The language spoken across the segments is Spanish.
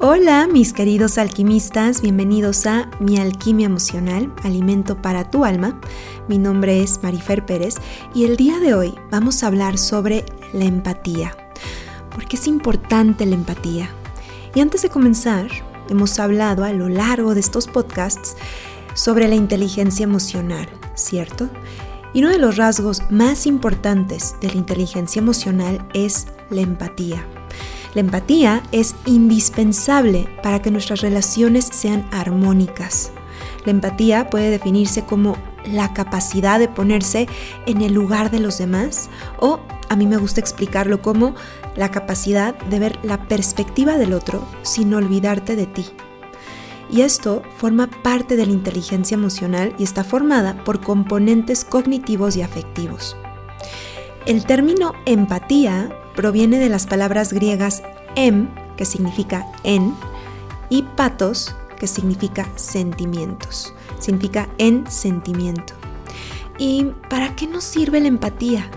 Hola mis queridos alquimistas, bienvenidos a Mi Alquimia Emocional, Alimento para tu Alma. Mi nombre es Marifer Pérez y el día de hoy vamos a hablar sobre la empatía. ¿Por qué es importante la empatía? Y antes de comenzar, hemos hablado a lo largo de estos podcasts sobre la inteligencia emocional, ¿cierto? Y uno de los rasgos más importantes de la inteligencia emocional es la empatía. La empatía es indispensable para que nuestras relaciones sean armónicas. La empatía puede definirse como la capacidad de ponerse en el lugar de los demás o a mí me gusta explicarlo como la capacidad de ver la perspectiva del otro sin olvidarte de ti. Y esto forma parte de la inteligencia emocional y está formada por componentes cognitivos y afectivos. El término empatía proviene de las palabras griegas em, que significa en, y patos, que significa sentimientos. Significa en sentimiento. ¿Y para qué nos sirve la empatía?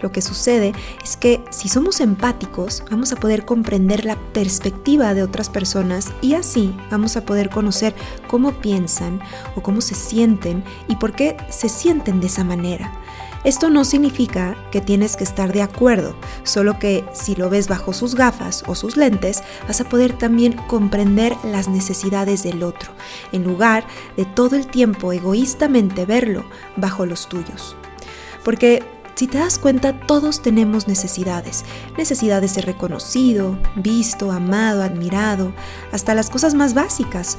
Lo que sucede es que si somos empáticos, vamos a poder comprender la perspectiva de otras personas y así vamos a poder conocer cómo piensan o cómo se sienten y por qué se sienten de esa manera. Esto no significa que tienes que estar de acuerdo, solo que si lo ves bajo sus gafas o sus lentes, vas a poder también comprender las necesidades del otro, en lugar de todo el tiempo egoístamente verlo bajo los tuyos. Porque si te das cuenta, todos tenemos necesidades. Necesidades de reconocido, visto, amado, admirado, hasta las cosas más básicas,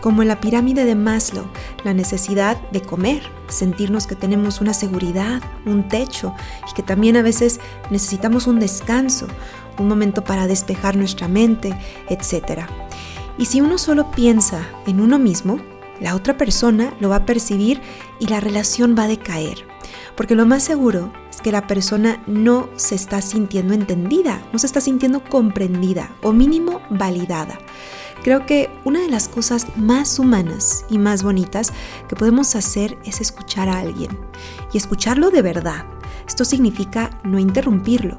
como en la pirámide de Maslow, la necesidad de comer, sentirnos que tenemos una seguridad, un techo y que también a veces necesitamos un descanso, un momento para despejar nuestra mente, etc. Y si uno solo piensa en uno mismo, la otra persona lo va a percibir y la relación va a decaer. Porque lo más seguro es que la persona no se está sintiendo entendida, no se está sintiendo comprendida o mínimo validada. Creo que una de las cosas más humanas y más bonitas que podemos hacer es escuchar a alguien y escucharlo de verdad. Esto significa no interrumpirlo,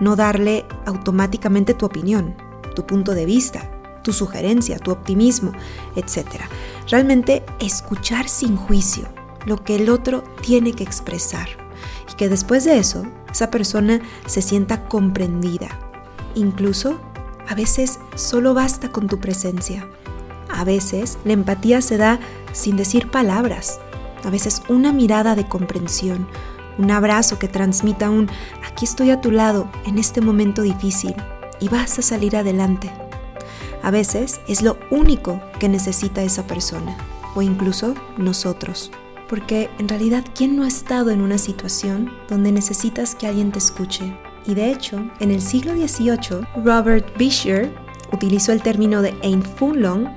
no darle automáticamente tu opinión, tu punto de vista, tu sugerencia, tu optimismo, etc. Realmente escuchar sin juicio lo que el otro tiene que expresar y que después de eso esa persona se sienta comprendida, incluso a veces solo basta con tu presencia. A veces la empatía se da sin decir palabras. A veces una mirada de comprensión, un abrazo que transmita un aquí estoy a tu lado en este momento difícil y vas a salir adelante. A veces es lo único que necesita esa persona o incluso nosotros. Porque en realidad, ¿quién no ha estado en una situación donde necesitas que alguien te escuche, y de hecho, en el siglo XVIII, Robert Bischer utilizó el término de Einfühlung,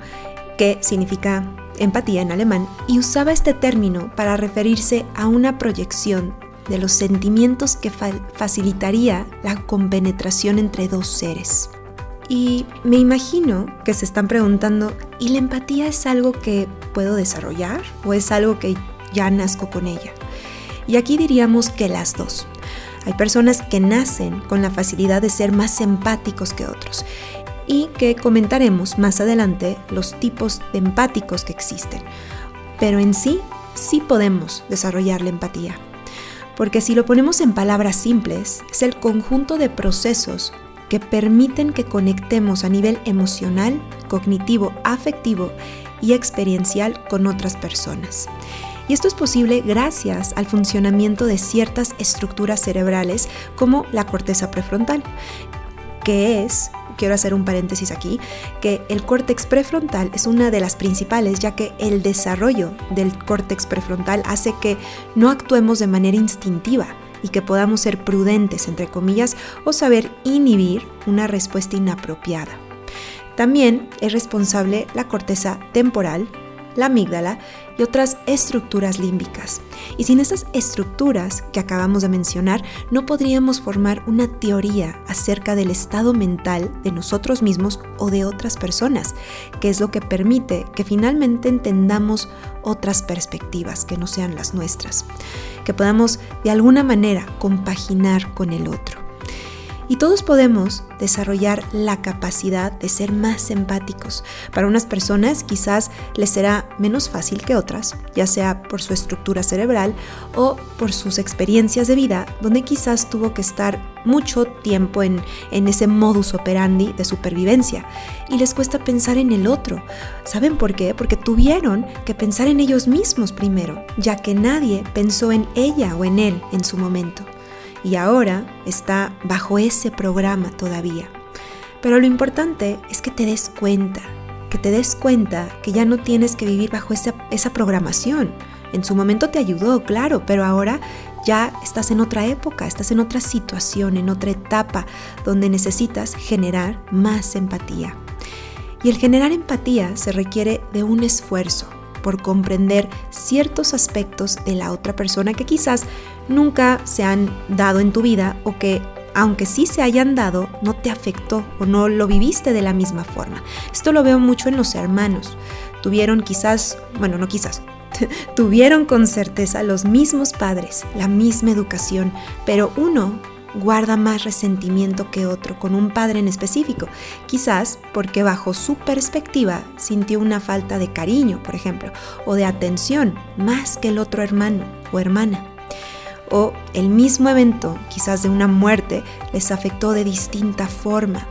que significa empatía en alemán, y usaba este término para referirse a una proyección de los sentimientos que facilitaría la compenetración entre dos seres. Y me imagino que se están preguntando, ¿y la empatía es algo que puedo desarrollar o es algo que ya nazco con ella? Y aquí diríamos que las dos. Hay personas que nacen con la facilidad de ser más empáticos que otros y que comentaremos más adelante los tipos de empáticos que existen. Pero en sí, sí podemos desarrollar la empatía. Porque si lo ponemos en palabras simples, es el conjunto de procesos que permiten que conectemos a nivel emocional, cognitivo, afectivo y experiencial con otras personas. Y esto es posible gracias al funcionamiento de ciertas estructuras cerebrales como la corteza prefrontal, que es quiero hacer un paréntesis aquí, que el córtex prefrontal es una de las principales, ya que el desarrollo del córtex prefrontal hace que no actuemos de manera instintiva y que podamos ser prudentes, entre comillas, o saber inhibir una respuesta inapropiada. También es responsable la corteza temporal, la amígdala y otras estructuras límbicas. Y sin estas estructuras que acabamos de mencionar, no podríamos formar una teoría acerca del estado mental de nosotros mismos o de otras personas, que es lo que permite que finalmente entendamos otras perspectivas que no sean las nuestras, que podamos de alguna manera compaginar con el otro. Y todos podemos desarrollar la capacidad de ser más empáticos. Para unas personas quizás les será menos fácil que otras, ya sea por su estructura cerebral o por sus experiencias de vida, donde quizás tuvo que estar mucho tiempo en, ese modus operandi de supervivencia y les cuesta pensar en el otro. ¿Saben por qué? Porque tuvieron que pensar en ellos mismos primero, ya que nadie pensó en ella o en él en su momento y ahora está bajo ese programa todavía. Pero lo importante es que te des cuenta, que te des cuenta que ya no tienes que vivir bajo esa, esa programación. En su momento te ayudó, claro, pero ahora ya estás en otra época, estás en otra situación, en otra etapa donde necesitas generar más empatía. Y el generar empatía se requiere de un esfuerzo, por comprender ciertos aspectos de la otra persona que quizás nunca se han dado en tu vida o que aunque sí se hayan dado, no te afectó o no lo viviste de la misma forma. Esto lo veo mucho en los hermanos. Tuvieron quizás, bueno, no quizás, tuvieron con certeza los mismos padres, la misma educación, pero uno guarda más resentimiento que otro con un padre en específico, quizás porque bajo su perspectiva sintió una falta de cariño, por ejemplo, o de atención más que el otro hermano o hermana. O el mismo evento, quizás de una muerte, les afectó de distinta forma.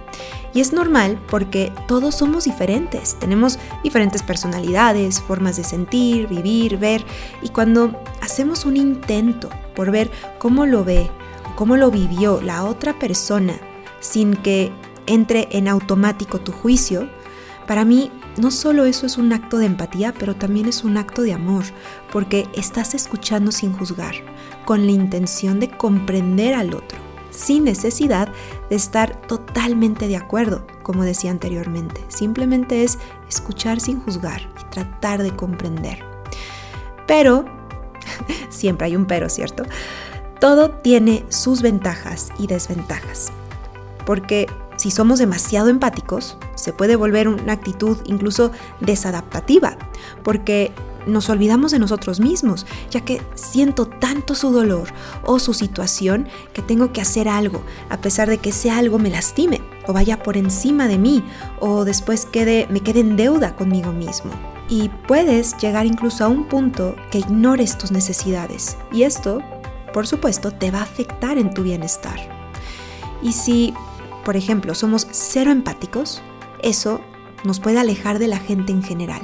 Y es normal porque todos somos diferentes, tenemos diferentes personalidades, formas de sentir, vivir, ver, y cuando hacemos un intento por ver cómo lo ve, cómo lo vivió la otra persona sin que entre en automático tu juicio, para mí no solo eso es un acto de empatía, pero también es un acto de amor, porque estás escuchando sin juzgar, con la intención de comprender al otro, sin necesidad de estar totalmente de acuerdo, como decía anteriormente. Simplemente es escuchar sin juzgar y tratar de comprender. Pero, siempre hay un pero, ¿cierto? Todo tiene sus ventajas y desventajas, porque si somos demasiado empáticos, se puede volver una actitud incluso desadaptativa, porque nos olvidamos de nosotros mismos, ya que siento tanto su dolor o su situación que tengo que hacer algo, a pesar de que ese algo me lastime o vaya por encima de mí o después quede, me quede en deuda conmigo mismo. Y puedes llegar incluso a un punto que ignores tus necesidades. Y esto por supuesto, te va a afectar en tu bienestar. Y si, por ejemplo, somos cero empáticos, eso nos puede alejar de la gente en general,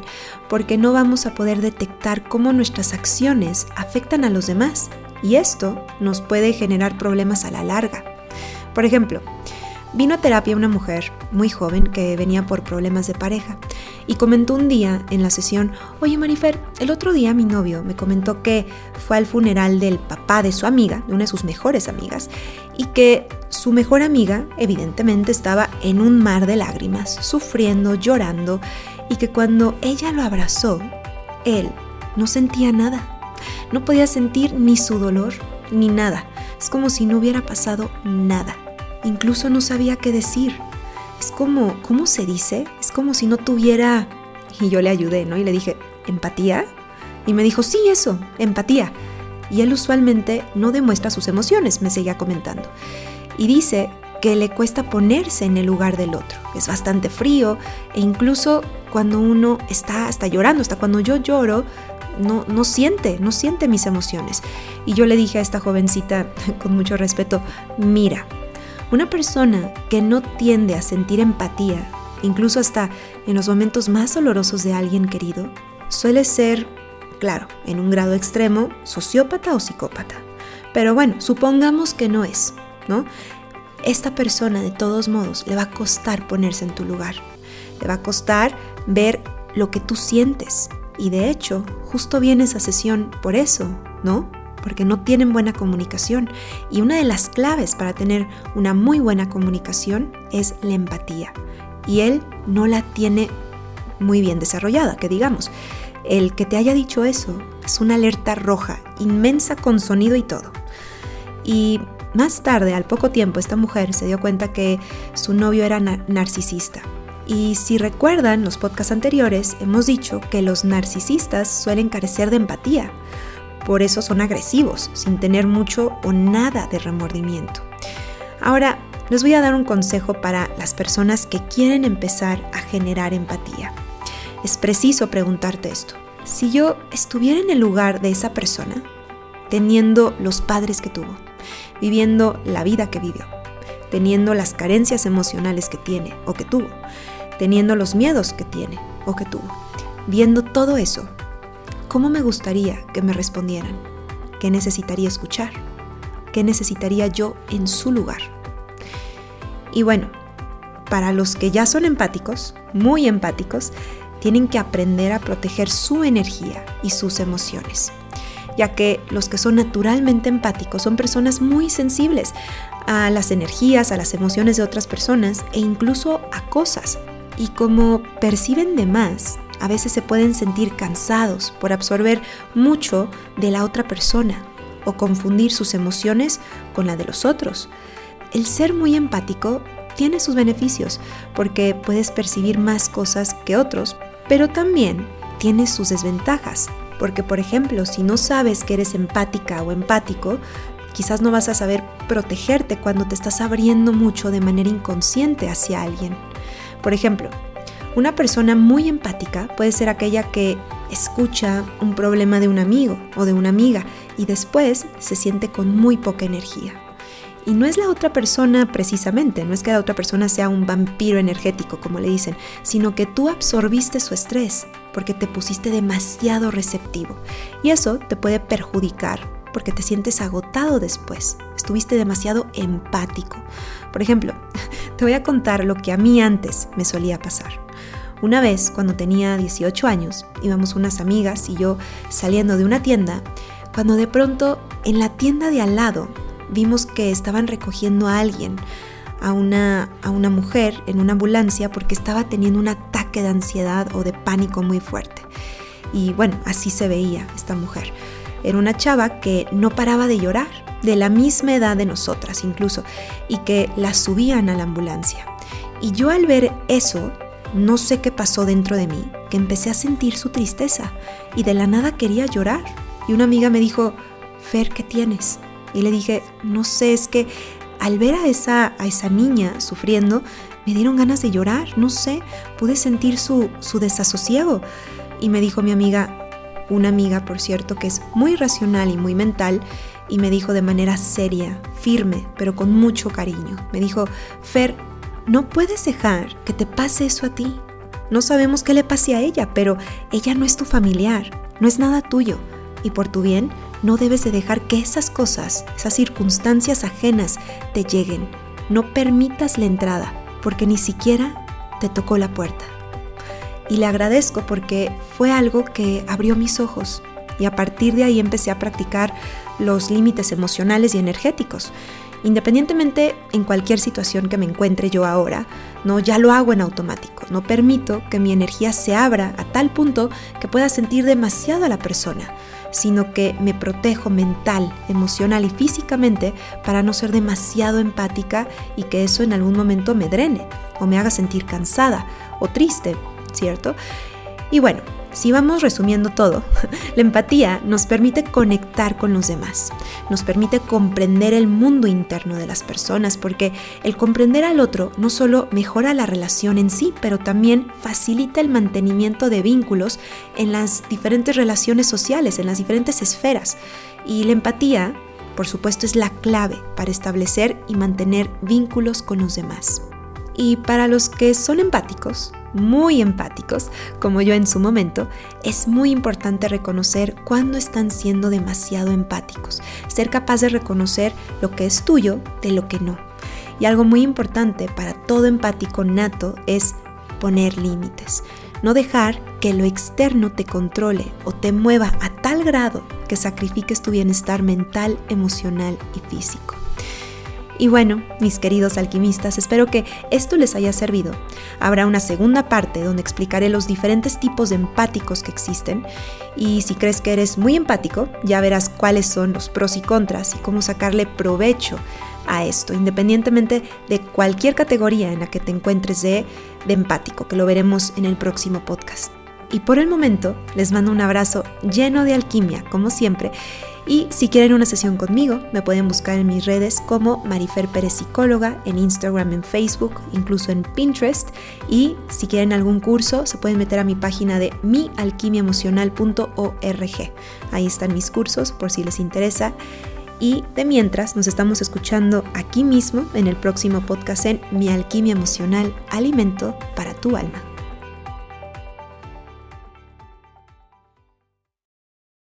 porque no vamos a poder detectar cómo nuestras acciones afectan a los demás y esto nos puede generar problemas a la larga. Por ejemplo, Vino a terapia una mujer muy joven que venía por problemas de pareja y comentó un día en la sesión, oye Marifer, el otro día mi novio me comentó que fue al funeral del papá de su amiga, de una de sus mejores amigas, y que su mejor amiga evidentemente estaba en un mar de lágrimas, sufriendo, llorando, y que cuando ella lo abrazó, él no sentía nada, no podía sentir ni su dolor ni nada, es como si no hubiera pasado nada. Incluso no sabía qué decir. Es como, ¿cómo se dice? Es como si no tuviera... Y yo le ayudé, ¿no? Y le dije, ¿empatía? Y me dijo, sí, eso, empatía. Y él usualmente no demuestra sus emociones, me seguía comentando. Y dice que le cuesta ponerse en el lugar del otro. Es bastante frío e incluso cuando uno está hasta llorando, hasta cuando yo lloro, no, no siente, no siente mis emociones. Y yo le dije a esta jovencita con mucho respeto, mira, una persona que no tiende a sentir empatía, incluso hasta en los momentos más dolorosos de alguien querido, suele ser, claro, en un grado extremo, sociópata o psicópata. Pero bueno, supongamos que no es, ¿no? Esta persona de todos modos le va a costar ponerse en tu lugar. Le va a costar ver lo que tú sientes. Y de hecho, justo viene esa sesión por eso, ¿no? Porque no tienen buena comunicación. Y una de las claves para tener una muy buena comunicación es la empatía. Y él no la tiene muy bien desarrollada, que digamos. El que te haya dicho eso es una alerta roja, inmensa con sonido y todo. Y más tarde, al poco tiempo, esta mujer se dio cuenta que su novio era narcisista. Y si recuerdan los podcasts anteriores, hemos dicho que los narcisistas suelen carecer de empatía por eso son agresivos, sin tener mucho o nada de remordimiento. Ahora, les voy a dar un consejo para las personas que quieren empezar a generar empatía. Es preciso preguntarte esto. Si yo estuviera en el lugar de esa persona, teniendo los padres que tuvo, viviendo la vida que vivió, teniendo las carencias emocionales que tiene o que tuvo, teniendo los miedos que tiene o que tuvo, viendo todo eso, ¿cómo me gustaría que me respondieran? ¿Qué necesitaría escuchar? ¿Qué necesitaría yo en su lugar? Y bueno, para los que ya son empáticos, muy empáticos, tienen que aprender a proteger su energía y sus emociones ya que los que son naturalmente empáticos son personas muy sensibles a las energías, a las emociones de otras personas e incluso a cosas. Y como perciben de más, a veces se pueden sentir cansados por absorber mucho de la otra persona o confundir sus emociones con la de los otros. El ser muy empático tiene sus beneficios porque puedes percibir más cosas que otros, pero también tiene sus desventajas porque, por ejemplo, si no sabes que eres empática o empático, quizás no vas a saber protegerte cuando te estás abriendo mucho de manera inconsciente hacia alguien. Por ejemplo, una persona muy empática puede ser aquella que escucha un problema de un amigo o de una amiga y después se siente con muy poca energía. Y no es la otra persona precisamente, no es que la otra persona sea un vampiro energético, como le dicen, sino que tú absorbiste su estrés porque te pusiste demasiado receptivo. Y eso te puede perjudicar porque te sientes agotado después. Estuviste demasiado empático. Por ejemplo, te voy a contar lo que a mí antes me solía pasar. Una vez, cuando tenía 18 años, íbamos unas amigas y yo saliendo de una tienda, cuando de pronto en la tienda de al lado vimos que estaban recogiendo a alguien, a una, a una mujer en una ambulancia porque estaba teniendo un ataque de ansiedad o de pánico muy fuerte. Y bueno, así se veía esta mujer. Era una chava que no paraba de llorar, de la misma edad de nosotras incluso, y que la subían a la ambulancia. Y yo al ver eso, no sé qué pasó dentro de mí, que empecé a sentir su tristeza y de la nada quería llorar. Y una amiga me dijo, Fer, ¿qué tienes? Y le dije, no sé, es que al ver a esa, a esa niña sufriendo, me dieron ganas de llorar, no sé, pude sentir su, su desasosiego. Y me dijo mi amiga, una amiga por cierto, que es muy racional y muy mental, y me dijo de manera seria, firme, pero con mucho cariño, me dijo, Fer, no puedes dejar que te pase eso a ti. No sabemos qué le pase a ella, pero ella no es tu familiar, no es nada tuyo, y por tu bien no debes de dejar que esas cosas, esas circunstancias ajenas te lleguen. No permitas la entrada, porque ni siquiera te tocó la puerta. Y le agradezco porque fue algo que abrió mis ojos y a partir de ahí empecé a practicar los límites emocionales y energéticos. Independientemente en cualquier situación que me encuentre yo ahora, no ya lo hago en automático. No permito que mi energía se abra a tal punto que pueda sentir demasiado a la persona sino que me protejo mental, emocional y físicamente para no ser demasiado empática y que eso en algún momento me drene o me haga sentir cansada o triste, ¿cierto? Y bueno, si vamos resumiendo todo, la empatía nos permite conectar con los demás, nos permite comprender el mundo interno de las personas, porque el comprender al otro no solo mejora la relación en sí, pero también facilita el mantenimiento de vínculos en las diferentes relaciones sociales, en las diferentes esferas. Y la empatía, por supuesto, es la clave para establecer y mantener vínculos con los demás. Y para los que son empáticos, muy empáticos, como yo en su momento, es muy importante reconocer cuándo están siendo demasiado empáticos, ser capaz de reconocer lo que es tuyo de lo que no. Y algo muy importante para todo empático nato es poner límites, no dejar que lo externo te controle o te mueva a tal grado que sacrifiques tu bienestar mental, emocional y físico. Y bueno, mis queridos alquimistas, espero que esto les haya servido. Habrá una segunda parte donde explicaré los diferentes tipos de empáticos que existen y si crees que eres muy empático, ya verás cuáles son los pros y contras y cómo sacarle provecho a esto, independientemente de cualquier categoría en la que te encuentres de, de empático, que lo veremos en el próximo podcast. Y por el momento les mando un abrazo lleno de alquimia, como siempre, Y si quieren una sesión conmigo, me pueden buscar en mis redes como Marifer Pérez Psicóloga, en Instagram, en Facebook, incluso en Pinterest. Y si quieren algún curso, se pueden meter a mi página de mialquimiaemocional.org. Ahí están mis cursos por si les interesa. Y de mientras nos estamos escuchando aquí mismo en el próximo podcast en Mi Alquimia Emocional, Alimento para tu Alma.